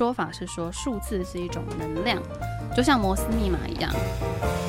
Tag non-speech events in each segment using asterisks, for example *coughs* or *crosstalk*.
说法是说，数字是一种能量，就像摩斯密码一样，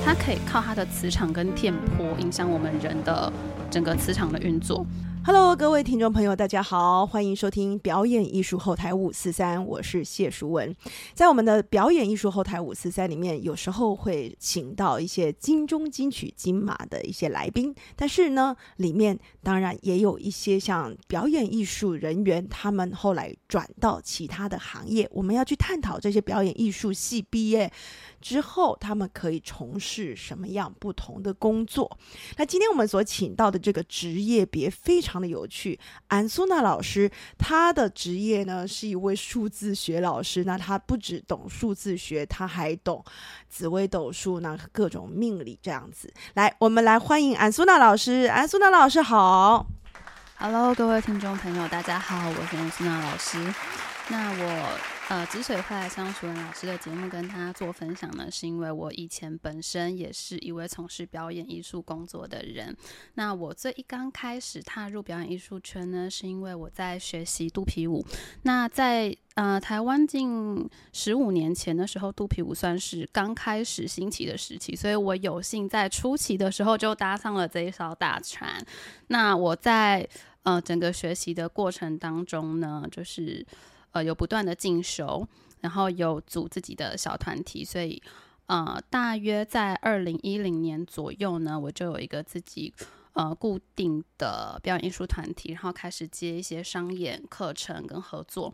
它可以靠它的磁场跟电波影响我们人的整个磁场的运作。Hello，各位听众朋友，大家好，欢迎收听表演艺术后台五四三，我是谢淑文。在我们的表演艺术后台五四三里面，有时候会请到一些金钟、金曲、金马的一些来宾，但是呢，里面当然也有一些像表演艺术人员，他们后来转到其他的行业，我们要去探讨这些表演艺术系毕业。之后，他们可以从事什么样不同的工作？那今天我们所请到的这个职业别非常常的有趣。安苏娜老师，他的职业呢是一位数字学老师。那他不只懂数字学，他还懂紫微斗数，那各种命理这样子。来，我们来欢迎安苏娜老师。安苏娜老师好，Hello，各位听众朋友，大家好，我是安苏娜老师。那我。呃，之所以会来上楚文老师的节目跟他做分享呢，是因为我以前本身也是一位从事表演艺术工作的人。那我最一刚开始踏入表演艺术圈呢，是因为我在学习肚皮舞。那在呃台湾近十五年前的时候，肚皮舞算是刚开始兴起的时期，所以我有幸在初期的时候就搭上了这一艘大船。那我在呃整个学习的过程当中呢，就是。呃，有不断的进修，然后有组自己的小团体，所以呃，大约在二零一零年左右呢，我就有一个自己呃固定的表演艺术团体，然后开始接一些商演课程跟合作。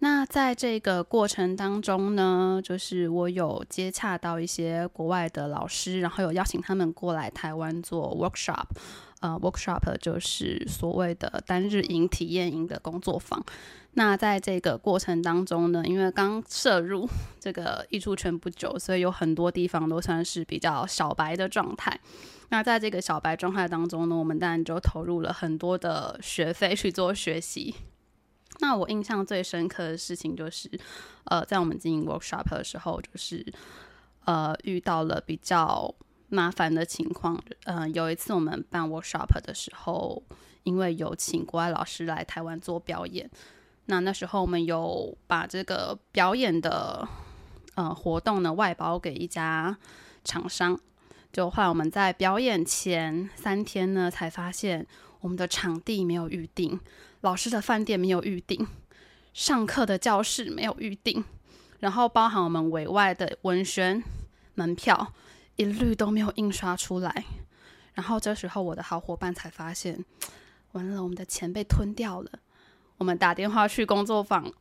那在这个过程当中呢，就是我有接洽到一些国外的老师，然后有邀请他们过来台湾做 workshop，呃，workshop 就是所谓的单日营、体验营的工作坊。那在这个过程当中呢，因为刚涉入 *laughs* 这个艺术圈不久，所以有很多地方都算是比较小白的状态。那在这个小白状态当中呢，我们当然就投入了很多的学费去做学习。那我印象最深刻的事情就是，呃，在我们经营 workshop 的时候，就是呃遇到了比较麻烦的情况。嗯，有一次我们办 workshop 的时候，因为有请国外老师来台湾做表演。那那时候我们有把这个表演的呃活动呢外包给一家厂商，就后来我们在表演前三天呢才发现我们的场地没有预定，老师的饭店没有预定，上课的教室没有预定，然后包含我们委外的文宣门票一律都没有印刷出来，然后这时候我的好伙伴才发现，完了，我们的钱被吞掉了。我们打电话去工作坊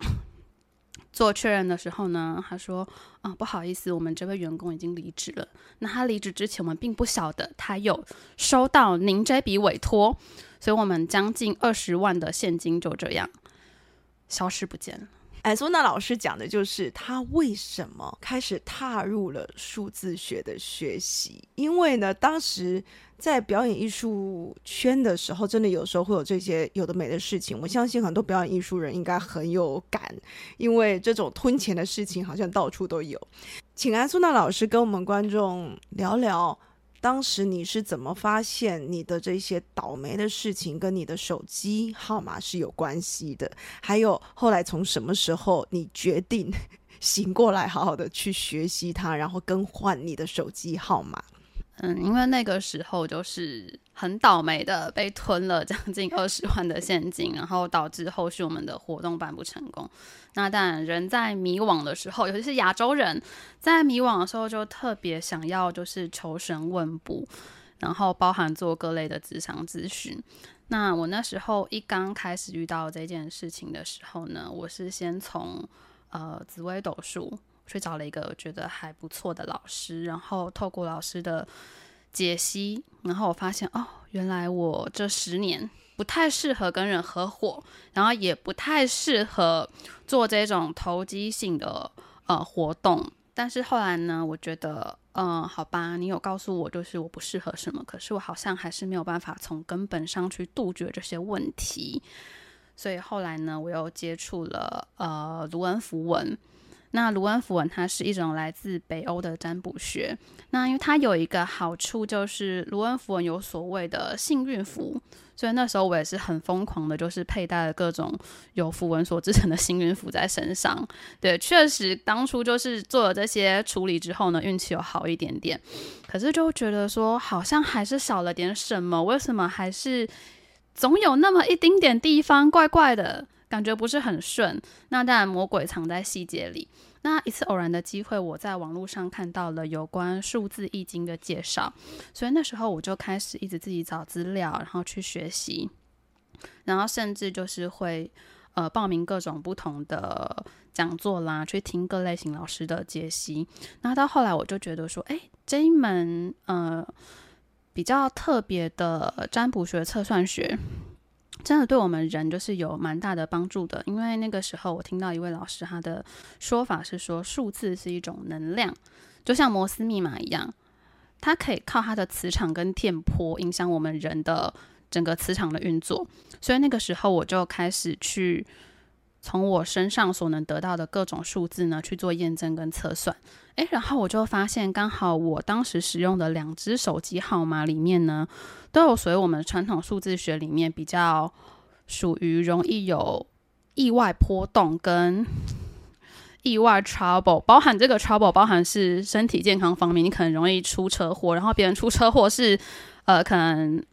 *coughs* 做确认的时候呢，他说：“啊，不好意思，我们这位员工已经离职了。那他离职之前，我们并不晓得他有收到您这笔委托，所以我们将近二十万的现金就这样消失不见了。”安苏娜老师讲的就是他为什么开始踏入了数字学的学习，因为呢，当时。在表演艺术圈的时候，真的有时候会有这些有的没的事情。我相信很多表演艺术人应该很有感，因为这种吞钱的事情好像到处都有。请安苏娜老师跟我们观众聊聊，当时你是怎么发现你的这些倒霉的事情跟你的手机号码是有关系的？还有后来从什么时候你决定 *laughs* 醒过来，好好的去学习它，然后更换你的手机号码？嗯，因为那个时候就是很倒霉的被吞了将近二十万的现金，然后导致后续我们的活动办不成功。那当然，人在迷惘的时候，尤其是亚洲人在迷惘的时候，就特别想要就是求神问卜，然后包含做各类的职场咨询。那我那时候一刚开始遇到这件事情的时候呢，我是先从呃紫微斗数。去找了一个我觉得还不错的老师，然后透过老师的解析，然后我发现哦，原来我这十年不太适合跟人合伙，然后也不太适合做这种投机性的呃活动。但是后来呢，我觉得嗯，好吧，你有告诉我就是我不适合什么，可是我好像还是没有办法从根本上去杜绝这些问题。所以后来呢，我又接触了呃卢恩符文。那卢恩符文它是一种来自北欧的占卜学，那因为它有一个好处就是卢恩符文有所谓的幸运符，所以那时候我也是很疯狂的，就是佩戴了各种有符文所制成的幸运符在身上。对，确实当初就是做了这些处理之后呢，运气有好一点点，可是就觉得说好像还是少了点什么，为什么还是总有那么一丁点地方怪怪的？感觉不是很顺，那当然魔鬼藏在细节里。那一次偶然的机会，我在网络上看到了有关数字易经的介绍，所以那时候我就开始一直自己找资料，然后去学习，然后甚至就是会呃报名各种不同的讲座啦，去听各类型老师的解析。那到后来我就觉得说，哎，这一门呃比较特别的占卜学、测算学。真的对我们人就是有蛮大的帮助的，因为那个时候我听到一位老师他的说法是说，数字是一种能量，就像摩斯密码一样，它可以靠它的磁场跟电波影响我们人的整个磁场的运作。所以那个时候我就开始去从我身上所能得到的各种数字呢去做验证跟测算。诶，然后我就发现，刚好我当时使用的两只手机号码里面呢。都有属于我们传统数字学里面比较属于容易有意外波动跟意外 trouble，包含这个 trouble 包含是身体健康方面，你可能容易出车祸，然后别人出车祸是呃可能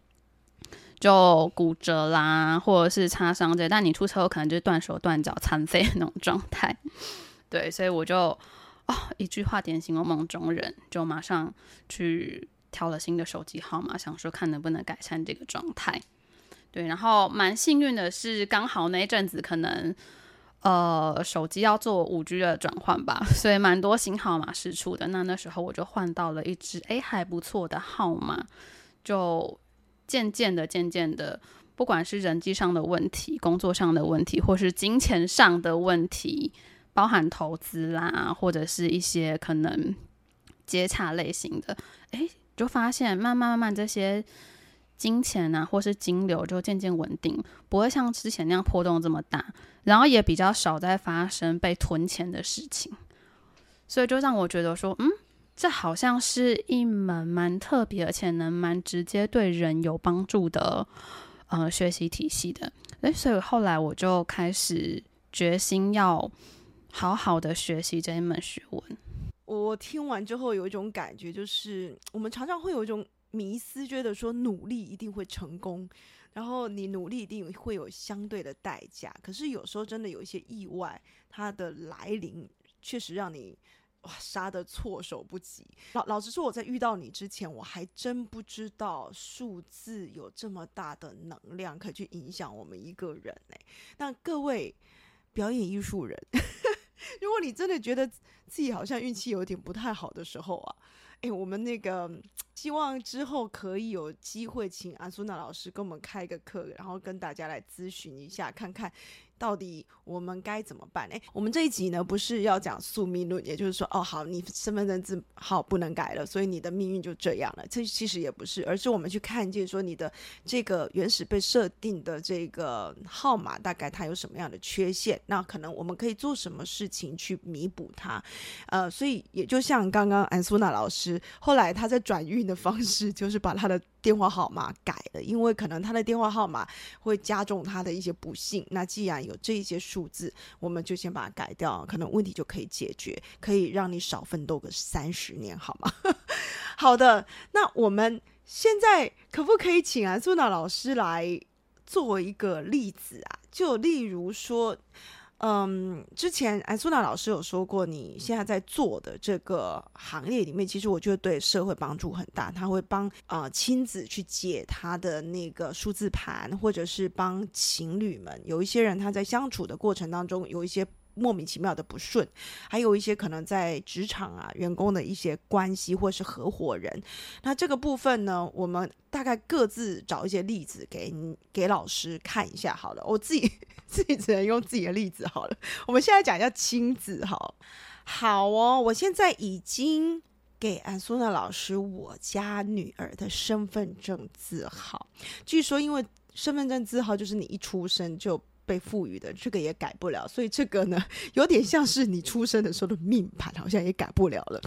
就骨折啦，或者是擦伤这，但你出车祸可能就是断手断脚残废那种状态。对，所以我就哦一句话点醒了梦中人，就马上去。挑了新的手机号码，想说看能不能改善这个状态。对，然后蛮幸运的是，刚好那一阵子可能呃手机要做五 G 的转换吧，所以蛮多新号码是出的。那那时候我就换到了一支诶还不错的号码，就渐渐的、渐渐的，不管是人际上的问题、工作上的问题，或是金钱上的问题，包含投资啦，或者是一些可能接洽类型的，诶。就发现慢慢慢慢这些金钱啊，或是金流就渐渐稳定，不会像之前那样波动这么大，然后也比较少在发生被囤钱的事情，所以就让我觉得说，嗯，这好像是一门蛮特别而且能蛮直接对人有帮助的呃学习体系的，诶，所以后来我就开始决心要好好的学习这一门学问。我听完之后有一种感觉，就是我们常常会有一种迷思，觉得说努力一定会成功，然后你努力一定会有相对的代价。可是有时候真的有一些意外，它的来临确实让你哇杀的措手不及。老老实说，我在遇到你之前，我还真不知道数字有这么大的能量可以去影响我们一个人呢。那各位表演艺术人。*laughs* 如果你真的觉得自己好像运气有点不太好的时候啊，哎，我们那个希望之后可以有机会请阿苏娜老师跟我们开个课，然后跟大家来咨询一下，看看。到底我们该怎么办？诶，我们这一集呢，不是要讲宿命论，也就是说，哦，好，你身份证字号不能改了，所以你的命运就这样了。这其实也不是，而是我们去看见说，你的这个原始被设定的这个号码，大概它有什么样的缺陷？那可能我们可以做什么事情去弥补它？呃，所以也就像刚刚安苏娜老师，后来他在转运的方式，就是把他的。电话号码改了，因为可能他的电话号码会加重他的一些不幸。那既然有这一些数字，我们就先把它改掉，可能问题就可以解决，可以让你少奋斗个三十年，好吗？*laughs* 好的，那我们现在可不可以请安苏娜老师来做一个例子啊？就例如说。嗯，之前安苏娜老师有说过，你现在在做的这个行业里面，其实我觉得对社会帮助很大。他会帮啊亲子去解他的那个数字盘，或者是帮情侣们，有一些人他在相处的过程当中有一些。莫名其妙的不顺，还有一些可能在职场啊，员工的一些关系或是合伙人。那这个部分呢，我们大概各自找一些例子给给老师看一下好了。我自己 *laughs* 自己只能用自己的例子好了。我们现在讲一下亲子哈。好哦，我现在已经给安苏娜老师我家女儿的身份证字号。据说因为身份证字号就是你一出生就。被赋予的，这个也改不了。所以这个呢，有点像是你出生的时候的命盘，好像也改不了了。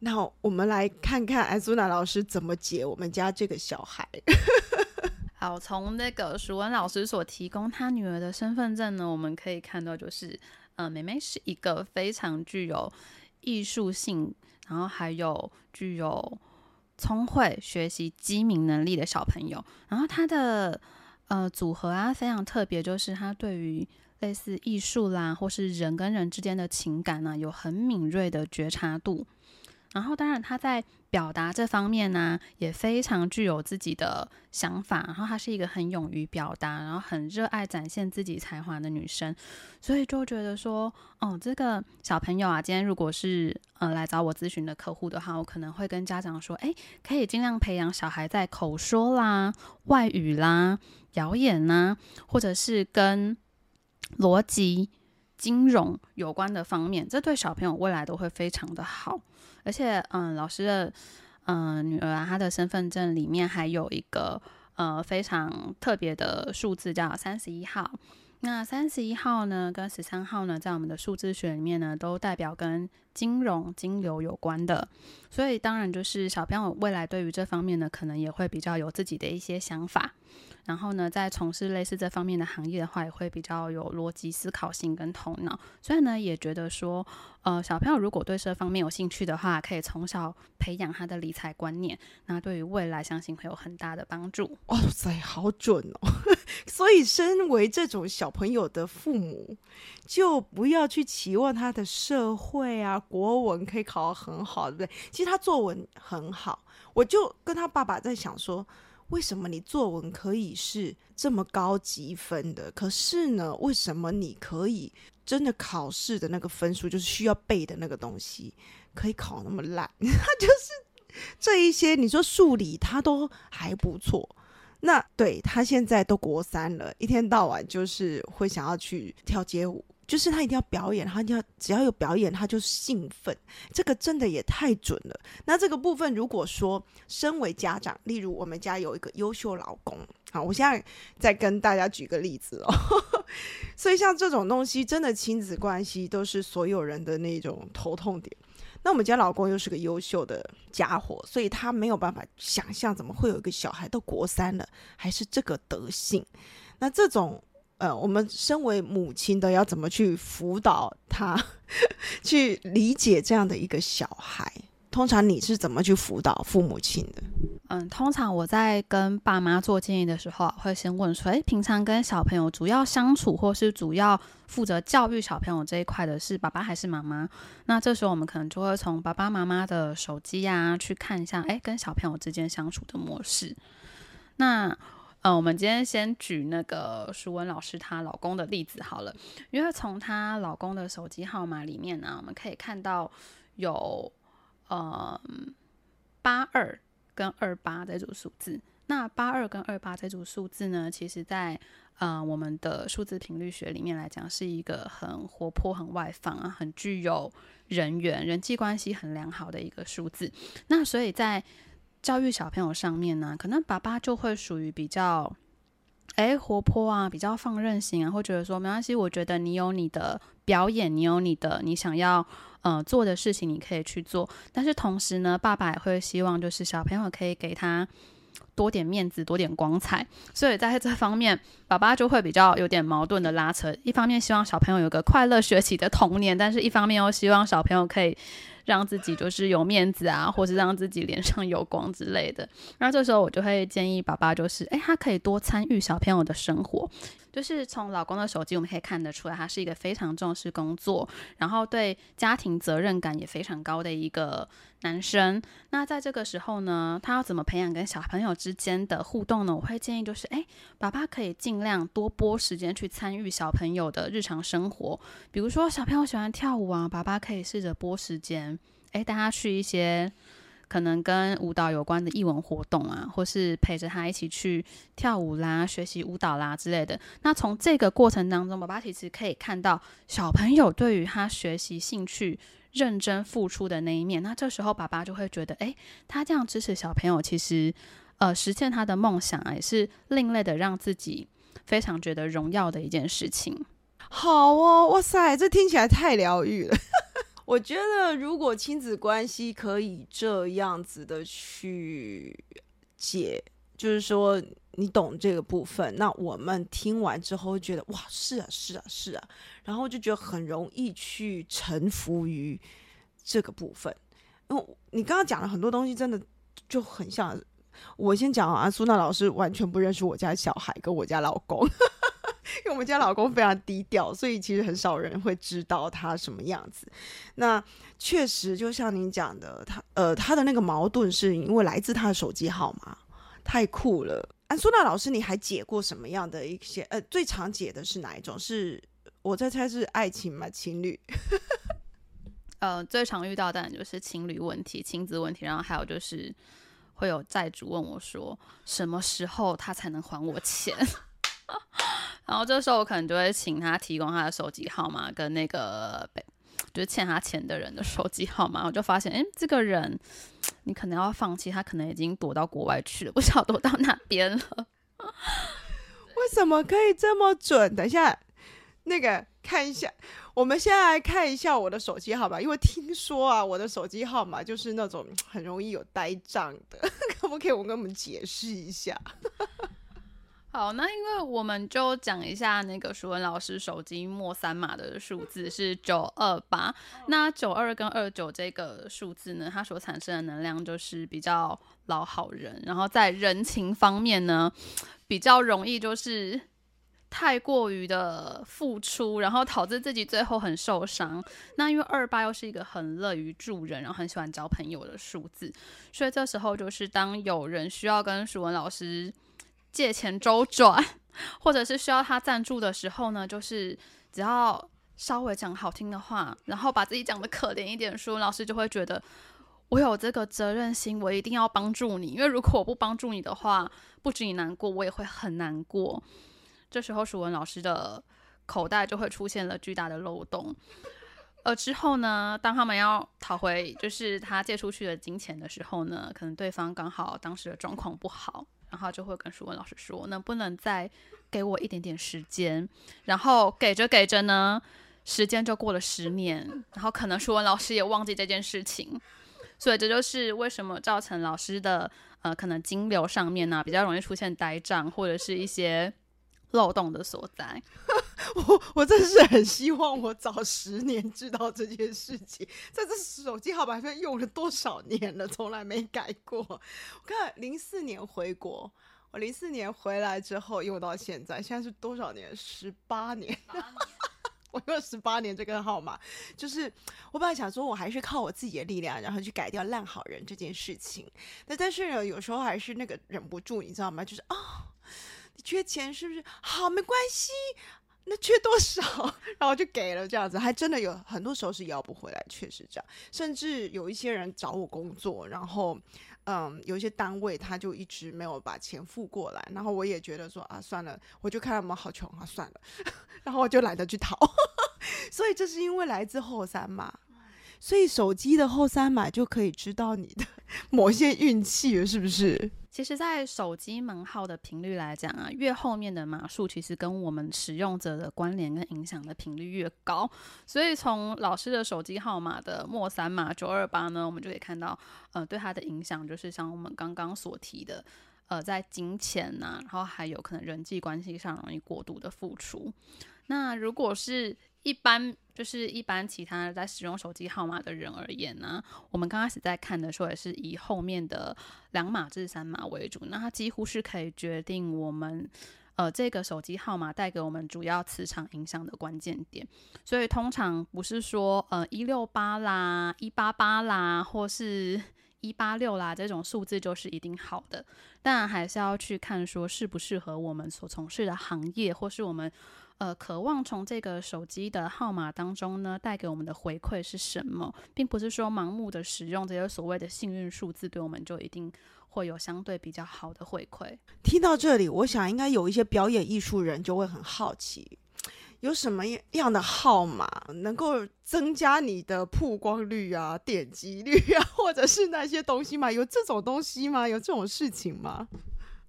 那我们来看看安苏娜老师怎么解我们家这个小孩。*laughs* 好，从那个淑文老师所提供他女儿的身份证呢，我们可以看到，就是，呃，妹妹是一个非常具有艺术性，然后还有具有聪慧、学习机敏能力的小朋友。然后她的呃组合啊，非常特别，就是他对于类似艺术啦，或是人跟人之间的情感呢，有很敏锐的觉察度。然后，当然，她在表达这方面呢，也非常具有自己的想法。然后，她是一个很勇于表达，然后很热爱展现自己才华的女生。所以就觉得说，哦，这个小朋友啊，今天如果是呃来找我咨询的客户的话，我可能会跟家长说，哎，可以尽量培养小孩在口说啦、外语啦、表演啦，或者是跟逻辑、金融有关的方面，这对小朋友未来都会非常的好。而且，嗯，老师的，嗯，女儿，她的身份证里面还有一个，呃，非常特别的数字，叫三十一号。那三十一号呢，跟十三号呢，在我们的数字学里面呢，都代表跟金融、金流有关的。所以，当然就是小朋友未来对于这方面呢，可能也会比较有自己的一些想法。然后呢，在从事类似这方面的行业的话，也会比较有逻辑思考性跟头脑。所以呢，也觉得说，呃，小朋友如果对这方面有兴趣的话，可以从小培养他的理财观念，那对于未来相信会有很大的帮助。哇塞，好准哦！*laughs* 所以，身为这种小朋友的父母，就不要去期望他的社会啊、国文可以考得很好，对不对？其实他作文很好，我就跟他爸爸在想说。为什么你作文可以是这么高积分的？可是呢，为什么你可以真的考试的那个分数，就是需要背的那个东西，可以考那么烂？*laughs* 他就是这一些，你说数理他都还不错。那对他现在都国三了，一天到晚就是会想要去跳街舞。就是他一定要表演，他要只要有表演，他就兴奋。这个真的也太准了。那这个部分，如果说身为家长，例如我们家有一个优秀老公，好，我现在再跟大家举个例子哦。*laughs* 所以像这种东西，真的亲子关系都是所有人的那种头痛点。那我们家老公又是个优秀的家伙，所以他没有办法想象怎么会有一个小孩都国三了，还是这个德性。那这种。呃，我们身为母亲的要怎么去辅导他，*laughs* 去理解这样的一个小孩？通常你是怎么去辅导父母亲的？嗯，通常我在跟爸妈做建议的时候，会先问说：“诶，平常跟小朋友主要相处，或是主要负责教育小朋友这一块的是爸爸还是妈妈？”那这时候我们可能就会从爸爸妈妈的手机啊去看一下，诶，跟小朋友之间相处的模式。那呃，我们今天先举那个舒文老师她老公的例子好了，因为从她老公的手机号码里面呢，我们可以看到有呃八二跟二八这组数字。那八二跟二八这组数字呢，其实在呃我们的数字频率学里面来讲，是一个很活泼、很外放啊，很具有人缘、人际关系很良好的一个数字。那所以在教育小朋友上面呢，可能爸爸就会属于比较，哎，活泼啊，比较放任型啊，会觉得说没关系，我觉得你有你的表演，你有你的你想要呃做的事情，你可以去做。但是同时呢，爸爸也会希望就是小朋友可以给他多点面子，多点光彩。所以在这方面，爸爸就会比较有点矛盾的拉扯。一方面希望小朋友有个快乐学习的童年，但是一方面又希望小朋友可以。让自己就是有面子啊，或是让自己脸上有光之类的。那这时候我就会建议爸爸，就是哎，他可以多参与小朋友的生活。就是从老公的手机我们可以看得出来，他是一个非常重视工作，然后对家庭责任感也非常高的一个男生。那在这个时候呢，他要怎么培养跟小朋友之间的互动呢？我会建议就是，诶，爸爸可以尽量多拨时间去参与小朋友的日常生活。比如说小朋友喜欢跳舞啊，爸爸可以试着拨时间，诶，带他去一些。可能跟舞蹈有关的艺文活动啊，或是陪着他一起去跳舞啦、学习舞蹈啦之类的。那从这个过程当中，爸爸其实可以看到小朋友对于他学习兴趣、认真付出的那一面。那这时候爸爸就会觉得，诶，他这样支持小朋友，其实呃实现他的梦想啊，也是另类的让自己非常觉得荣耀的一件事情。好哦，哇塞，这听起来太疗愈了。我觉得如果亲子关系可以这样子的去解，就是说你懂这个部分，那我们听完之后觉得哇，是啊，是啊，是啊，然后就觉得很容易去臣服于这个部分。因为你刚刚讲了很多东西，真的就很像。我先讲啊，苏娜老师完全不认识我家小孩跟我家老公。因为我们家老公非常低调，所以其实很少人会知道他什么样子。那确实，就像您讲的，他呃，他的那个矛盾是因为来自他的手机号码，太酷了。安苏娜老师，你还解过什么样的一些？呃，最常解的是哪一种？是我在猜是爱情吗？情侣？*laughs* 呃，最常遇到当然就是情侣问题、亲子问题，然后还有就是会有债主问我说，什么时候他才能还我钱？*laughs* 然后这时候我可能就会请他提供他的手机号码跟那个就是欠他钱的人的手机号码，我就发现，哎，这个人你可能要放弃，他可能已经躲到国外去了，不晓得躲到哪边了。*laughs* 为什么可以这么准？等一下，那个看一下，我们现在来看一下我的手机号码，因为听说啊，我的手机号码就是那种很容易有呆账的，*laughs* 可不可以我跟我们解释一下？好，那因为我们就讲一下那个舒文老师手机末三码的数字是九二八，那九二跟二九这个数字呢，它所产生的能量就是比较老好人，然后在人情方面呢，比较容易就是太过于的付出，然后导致自己最后很受伤。那因为二八又是一个很乐于助人，然后很喜欢交朋友的数字，所以这时候就是当有人需要跟舒文老师。借钱周转，*laughs* 或者是需要他赞助的时候呢，就是只要稍微讲好听的话，然后把自己讲的可怜一点，说老师就会觉得我有这个责任心，我一定要帮助你，因为如果我不帮助你的话，不止你难过，我也会很难过。*laughs* 这时候，淑文老师的口袋就会出现了巨大的漏洞，而之后呢，当他们要讨回就是他借出去的金钱的时候呢，可能对方刚好当时的状况不好。然后就会跟舒文老师说，能不能再给我一点点时间？然后给着给着呢，时间就过了十年，然后可能舒文老师也忘记这件事情，所以这就是为什么造成老师的呃可能金流上面呢比较容易出现呆账或者是一些漏洞的所在。*laughs* 我 *laughs* 我真是很希望我早十年知道这件事情。在这手机号码上用了多少年了，从来没改过。我看零四年回国，我零四年回来之后用到现在，现在是多少年？十八年。*laughs* 我用了十八年这个号码，就是我本来想说，我还是靠我自己的力量，然后去改掉烂好人这件事情。那但是呢，有时候还是那个忍不住，你知道吗？就是啊，你缺钱是不是？好，没关系。那缺多少，*laughs* 然后就给了这样子，还真的有很多时候是要不回来，确实这样。甚至有一些人找我工作，然后，嗯，有一些单位他就一直没有把钱付过来，然后我也觉得说啊，算了，我就看他们好穷啊，算了，*laughs* 然后我就懒得去讨。*laughs* 所以这是因为来自后三嘛，所以手机的后三码就可以知道你的某些运气了，是不是？其实，在手机门号的频率来讲啊，越后面的码数，其实跟我们使用者的关联跟影响的频率越高。所以，从老师的手机号码的末三码九二八呢，我们就可以看到，呃，对它的影响就是像我们刚刚所提的，呃，在金钱呐，然后还有可能人际关系上容易过度的付出。那如果是一般就是一般其他在使用手机号码的人而言呢，我们刚开始在看的时候也是以后面的两码至三码为主，那它几乎是可以决定我们呃这个手机号码带给我们主要磁场影响的关键点。所以通常不是说呃一六八啦、一八八啦，或是 *laughs* 一八六啦这种数字就是一定好的，当然还是要去看说适不适合我们所从事的行业，或是我们。呃，渴望从这个手机的号码当中呢，带给我们的回馈是什么，并不是说盲目的使用这些所谓的幸运数字，对我们就一定会有相对比较好的回馈。听到这里，我想应该有一些表演艺术人就会很好奇，有什么样的号码能够增加你的曝光率啊、点击率啊，或者是那些东西吗？有这种东西吗？有这种事情吗？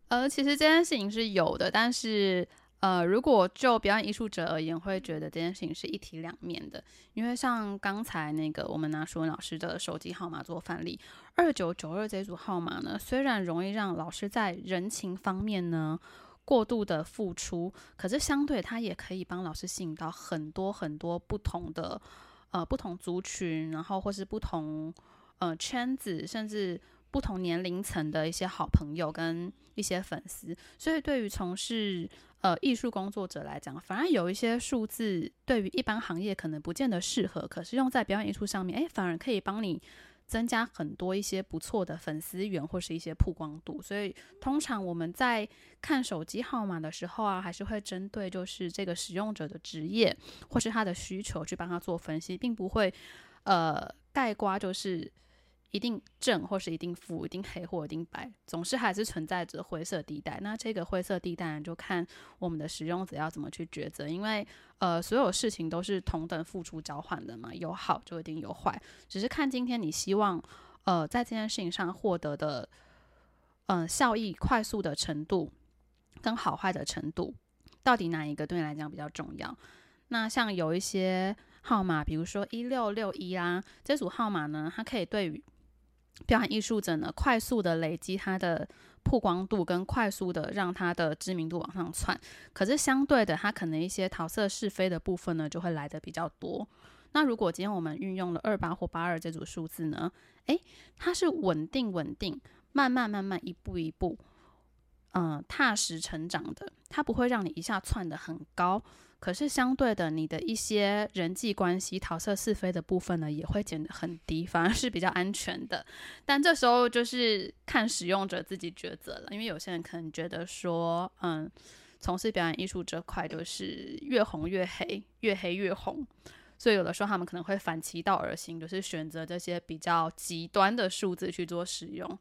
呃，其实这件事情是有的，但是。呃，如果就表演艺术者而言，会觉得这件事情是一体两面的，因为像刚才那个我们拿舒文老师的手机号码做范例，二九九二这组号码呢，虽然容易让老师在人情方面呢过度的付出，可是相对它也可以帮老师吸引到很多很多不同的呃不同族群，然后或是不同呃圈子，甚至。不同年龄层的一些好朋友跟一些粉丝，所以对于从事呃艺术工作者来讲，反而有一些数字对于一般行业可能不见得适合，可是用在表演艺术上面，诶，反而可以帮你增加很多一些不错的粉丝源或是一些曝光度。所以通常我们在看手机号码的时候啊，还是会针对就是这个使用者的职业或是他的需求去帮他做分析，并不会呃盖瓜就是。一定正或是一定负，一定黑或一定白，总是还是存在着灰色地带。那这个灰色地带就看我们的使用者要怎么去抉择，因为呃，所有事情都是同等付出交换的嘛，有好就一定有坏，只是看今天你希望呃在这件事情上获得的嗯效益快速的程度跟好坏的程度，到底哪一个对你来讲比较重要？那像有一些号码，比如说一六六一啊，这组号码呢，它可以对于表演艺术者呢，快速的累积他的曝光度，跟快速的让他的知名度往上窜。可是相对的，他可能一些桃色是非的部分呢，就会来的比较多。那如果今天我们运用了二八或八二这组数字呢，诶，它是稳定稳定，慢慢慢慢一步一步，嗯，踏实成长的，它不会让你一下窜的很高。可是相对的，你的一些人际关系、桃色是非的部分呢，也会减得很低，反而是比较安全的。但这时候就是看使用者自己抉择了，因为有些人可能觉得说，嗯，从事表演艺术这块就是越红越黑，越黑越红，所以有的时候他们可能会反其道而行，就是选择这些比较极端的数字去做使用。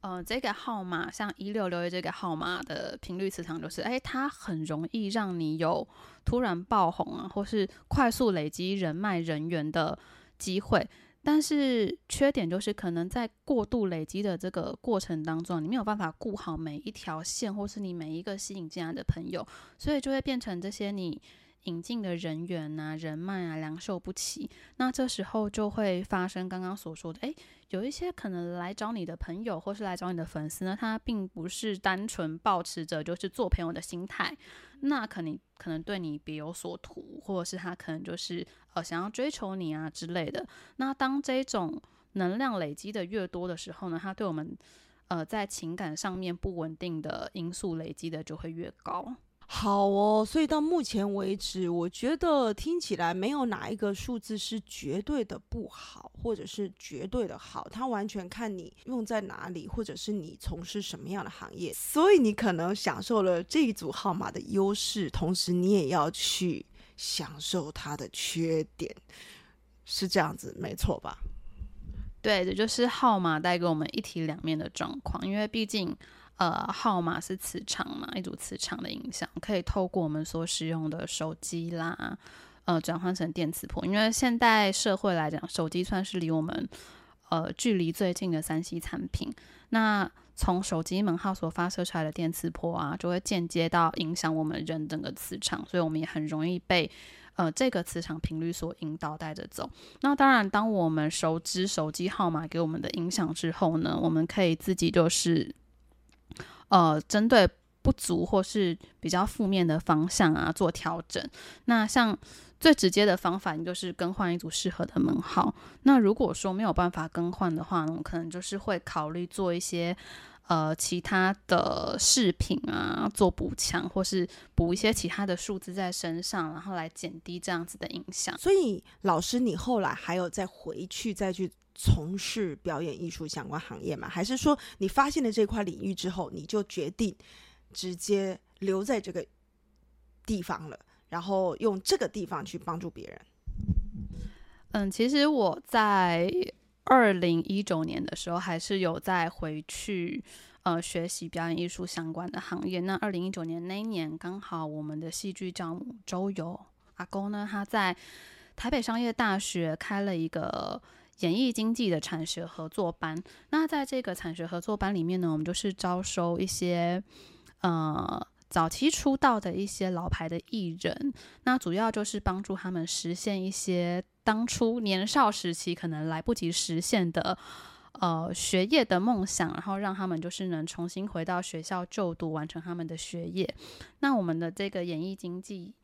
呃，这个号码像一六六一这个号码的频率磁场就是，哎，它很容易让你有突然爆红啊，或是快速累积人脉人员的机会。但是缺点就是，可能在过度累积的这个过程当中，你没有办法顾好每一条线，或是你每一个吸引进来的朋友，所以就会变成这些你。引进的人员啊、人脉啊，良莠不齐，那这时候就会发生刚刚所说的，诶，有一些可能来找你的朋友或是来找你的粉丝呢，他并不是单纯保持着就是做朋友的心态，那可能可能对你别有所图，或者是他可能就是呃想要追求你啊之类的。那当这种能量累积的越多的时候呢，他对我们呃在情感上面不稳定的因素累积的就会越高。好哦，所以到目前为止，我觉得听起来没有哪一个数字是绝对的不好，或者是绝对的好，它完全看你用在哪里，或者是你从事什么样的行业。所以你可能享受了这一组号码的优势，同时你也要去享受它的缺点，是这样子，没错吧？对的，就是号码带给我们一体两面的状况，因为毕竟。呃，号码是磁场嘛，一组磁场的影响，可以透过我们所使用的手机啦，呃，转换成电磁波。因为现代社会来讲，手机算是离我们呃距离最近的三 C 产品。那从手机门号所发射出来的电磁波啊，就会间接到影响我们人整个磁场，所以我们也很容易被呃这个磁场频率所引导带着走。那当然，当我们熟知手机号码给我们的影响之后呢，我们可以自己就是。呃，针对不足或是比较负面的方向啊，做调整。那像最直接的方法，你就是更换一组适合的门号。那如果说没有办法更换的话，呢可能就是会考虑做一些呃其他的饰品啊，做补强，或是补一些其他的数字在身上，然后来减低这样子的影响。所以，老师，你后来还有再回去再去。从事表演艺术相关行业吗？还是说你发现了这块领域之后，你就决定直接留在这个地方了，然后用这个地方去帮助别人？嗯，其实我在二零一九年的时候，还是有在回去呃学习表演艺术相关的行业。那二零一九年那一年，刚好我们的戏剧教母周游阿公呢，他在台北商业大学开了一个。演艺经济的产学合作班，那在这个产学合作班里面呢，我们就是招收一些呃早期出道的一些老牌的艺人，那主要就是帮助他们实现一些当初年少时期可能来不及实现的。呃，学业的梦想，然后让他们就是能重新回到学校就读，完成他们的学业。那我们的这个演艺经济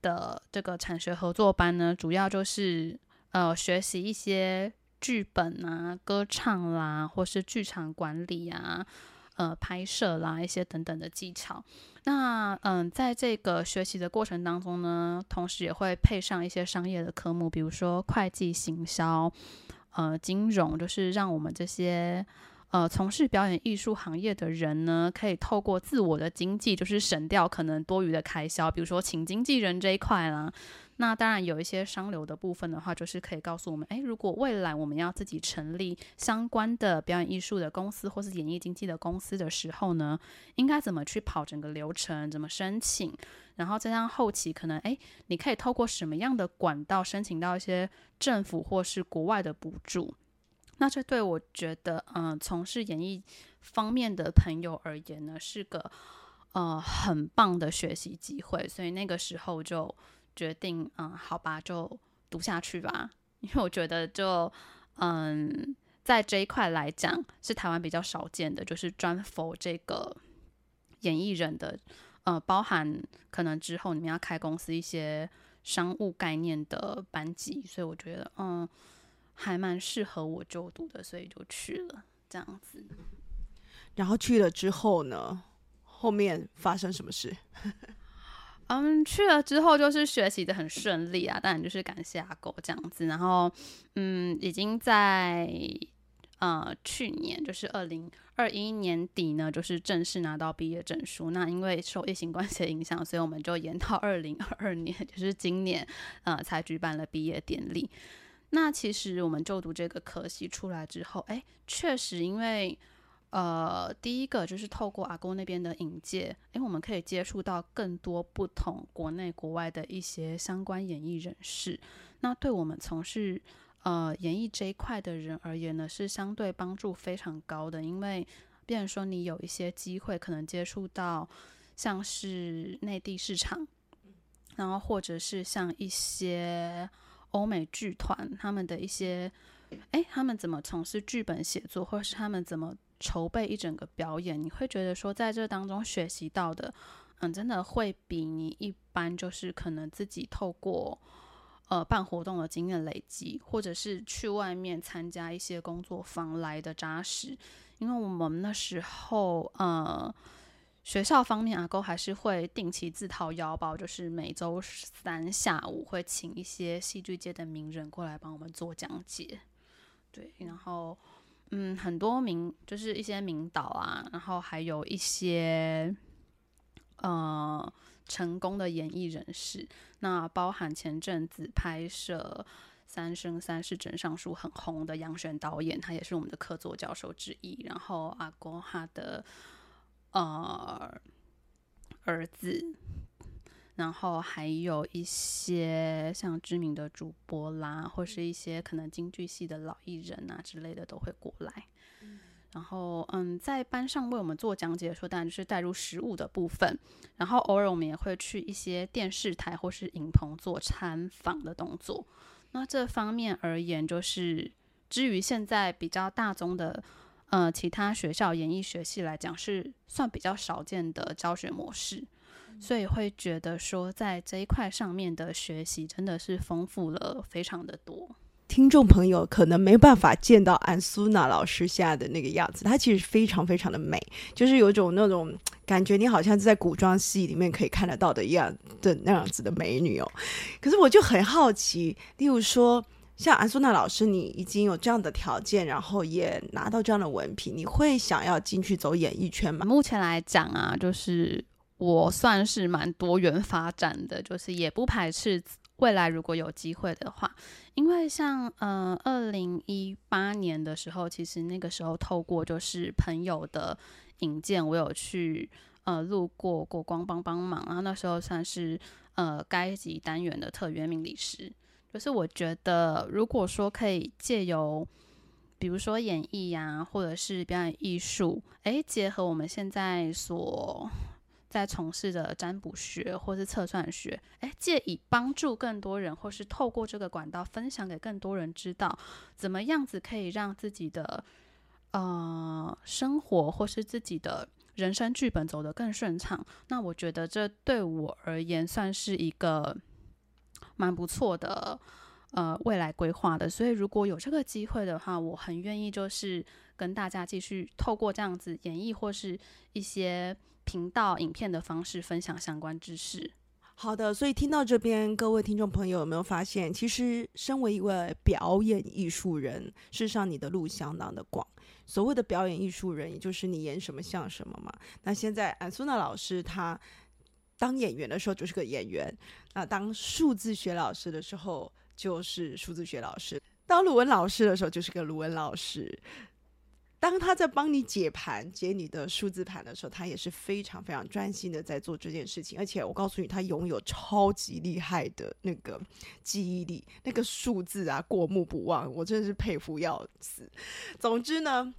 的这个产学合作班呢，主要就是呃学习一些剧本啊、歌唱啦，或是剧场管理啊、呃拍摄啦一些等等的技巧。那嗯，在这个学习的过程当中呢，同时也会配上一些商业的科目，比如说会计、行销。呃，金融就是让我们这些呃从事表演艺术行业的人呢，可以透过自我的经济，就是省掉可能多余的开销，比如说请经纪人这一块啦。那当然有一些商流的部分的话，就是可以告诉我们，诶，如果未来我们要自己成立相关的表演艺术的公司或是演艺经纪的公司的时候呢，应该怎么去跑整个流程，怎么申请？然后加上后期可能，哎，你可以透过什么样的管道申请到一些政府或是国外的补助？那这对我觉得，嗯，从事演艺方面的朋友而言呢，是个呃很棒的学习机会。所以那个时候就决定，嗯，好吧，就读下去吧。因为我觉得，就嗯，在这一块来讲，是台湾比较少见的，就是专否这个演艺人的。呃，包含可能之后你们要开公司一些商务概念的班级，所以我觉得嗯，还蛮适合我就读的，所以就去了这样子。然后去了之后呢，后面发生什么事？*laughs* 嗯，去了之后就是学习的很顺利啊，当然就是感谢阿狗这样子。然后嗯，已经在。呃，去年就是二零二一年底呢，就是正式拿到毕业证书。那因为受疫情关系的影响，所以我们就延到二零二二年，*laughs* 就是今年呃才举办了毕业典礼。那其实我们就读这个科系出来之后，哎，确实因为呃第一个就是透过阿公那边的引介，哎，我们可以接触到更多不同国内国外的一些相关演艺人士。那对我们从事呃，演艺这一块的人而言呢，是相对帮助非常高的，因为，比如说你有一些机会可能接触到像是内地市场，然后或者是像一些欧美剧团他们的一些，哎，他们怎么从事剧本写作，或者是他们怎么筹备一整个表演，你会觉得说在这当中学习到的，嗯，真的会比你一般就是可能自己透过。呃，办活动的经验累积，或者是去外面参加一些工作坊来的扎实。因为我们那时候，呃，学校方面阿勾还是会定期自掏腰包，就是每周三下午会请一些戏剧界的名人过来帮我们做讲解。对，然后，嗯，很多名就是一些名导啊，然后还有一些，呃。成功的演艺人士，那包含前阵子拍摄《三生三世枕上书》很红的杨璇导演，他也是我们的客座教授之一。然后阿公他的呃儿子，然后还有一些像知名的主播啦，或是一些可能京剧系的老艺人啊之类的都会过来。然后，嗯，在班上为我们做讲解的时候，当然就是带入实物的部分。然后偶尔我们也会去一些电视台或是影棚做参访的动作。那这方面而言，就是至于现在比较大宗的，呃，其他学校演艺学系来讲，是算比较少见的教学模式，所以会觉得说，在这一块上面的学习真的是丰富了非常的多。听众朋友可能没办法见到安苏娜老师现在的那个样子，她其实非常非常的美，就是有种那种感觉，你好像是在古装戏里面可以看得到的一样的那样子的美女哦。可是我就很好奇，例如说像安苏娜老师，你已经有这样的条件，然后也拿到这样的文凭，你会想要进去走演艺圈吗？目前来讲啊，就是我算是蛮多元发展的，就是也不排斥。未来如果有机会的话，因为像呃二零一八年的时候，其实那个时候透过就是朋友的引荐，我有去呃路过国光帮帮忙，然后那时候算是呃该级单元的特约命理师。就是我觉得，如果说可以借由比如说演艺呀，或者是表演艺术，诶，结合我们现在所在从事的占卜学或是测算学，诶，借以帮助更多人，或是透过这个管道分享给更多人知道，怎么样子可以让自己的呃生活或是自己的人生剧本走得更顺畅。那我觉得这对我而言算是一个蛮不错的呃未来规划的。所以如果有这个机会的话，我很愿意就是跟大家继续透过这样子演绎或是一些。频道影片的方式分享相关知识。好的，所以听到这边，各位听众朋友有没有发现，其实身为一位表演艺术人，事实上你的路相当的广。所谓的表演艺术人，也就是你演什么像什么嘛。那现在安苏娜老师他当演员的时候就是个演员，那当数字学老师的时候就是数字学老师，当鲁文老师的时候就是个鲁文老师。当他在帮你解盘、解你的数字盘的时候，他也是非常非常专心的在做这件事情。而且我告诉你，他拥有超级厉害的那个记忆力，那个数字啊过目不忘，我真的是佩服要死。总之呢。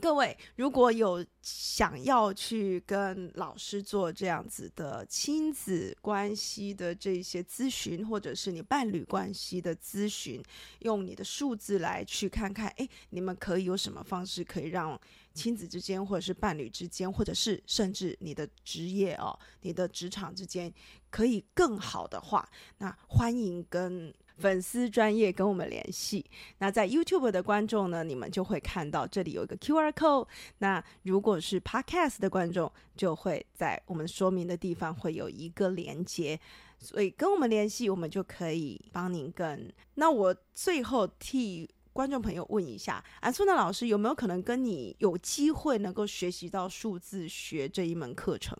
各位，如果有想要去跟老师做这样子的亲子关系的这些咨询，或者是你伴侣关系的咨询，用你的数字来去看看，哎，你们可以有什么方式可以让亲子之间，或者是伴侣之间，或者是甚至你的职业哦，你的职场之间可以更好的话，那欢迎跟。粉丝专业跟我们联系。那在 YouTube 的观众呢，你们就会看到这里有一个 QR code。那如果是 Podcast 的观众，就会在我们说明的地方会有一个连接。所以跟我们联系，我们就可以帮您跟。那我最后替观众朋友问一下，安苏娜老师有没有可能跟你有机会能够学习到数字学这一门课程？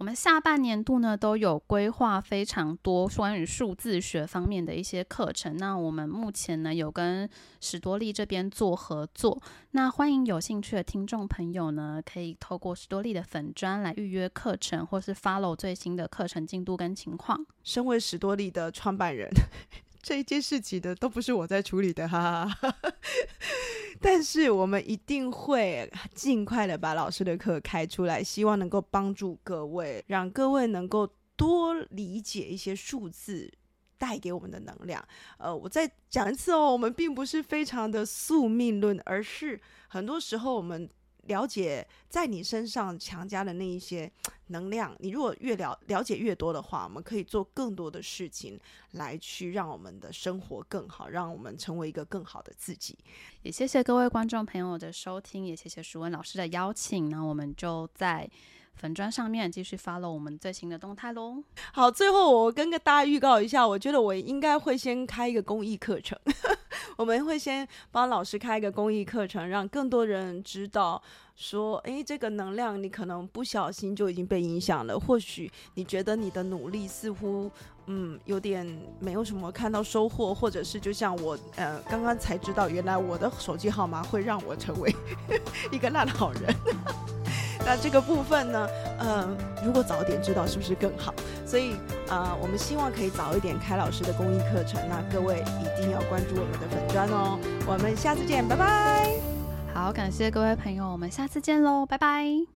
我们下半年度呢都有规划非常多关于数字学方面的一些课程。那我们目前呢有跟史多利这边做合作。那欢迎有兴趣的听众朋友呢，可以透过史多利的粉砖来预约课程，或是 follow 最新的课程进度跟情况。身为史多利的创办人，这一件事情的都不是我在处理的，哈哈。*laughs* 但是我们一定会尽快的把老师的课开出来，希望能够帮助各位，让各位能够多理解一些数字带给我们的能量。呃，我再讲一次哦，我们并不是非常的宿命论，而是很多时候我们。了解在你身上强加的那一些能量，你如果越了了解越多的话，我们可以做更多的事情来去让我们的生活更好，让我们成为一个更好的自己。也谢谢各位观众朋友的收听，也谢谢舒文老师的邀请。那我们就在粉砖上面继续发了我们最新的动态喽。好，最后我跟个大家预告一下，我觉得我应该会先开一个公益课程。*laughs* 我们会先帮老师开一个公益课程，让更多人知道，说，诶，这个能量你可能不小心就已经被影响了。或许你觉得你的努力似乎，嗯，有点没有什么看到收获，或者是就像我，呃，刚刚才知道，原来我的手机号码会让我成为一个烂好人。*laughs* 那这个部分呢，嗯，如果早点知道，是不是更好？所以啊，我们希望可以早一点开老师的公益课程。那各位一定要关注我们的粉砖哦。我们下次见，拜拜。好，感谢各位朋友，我们下次见喽，拜拜。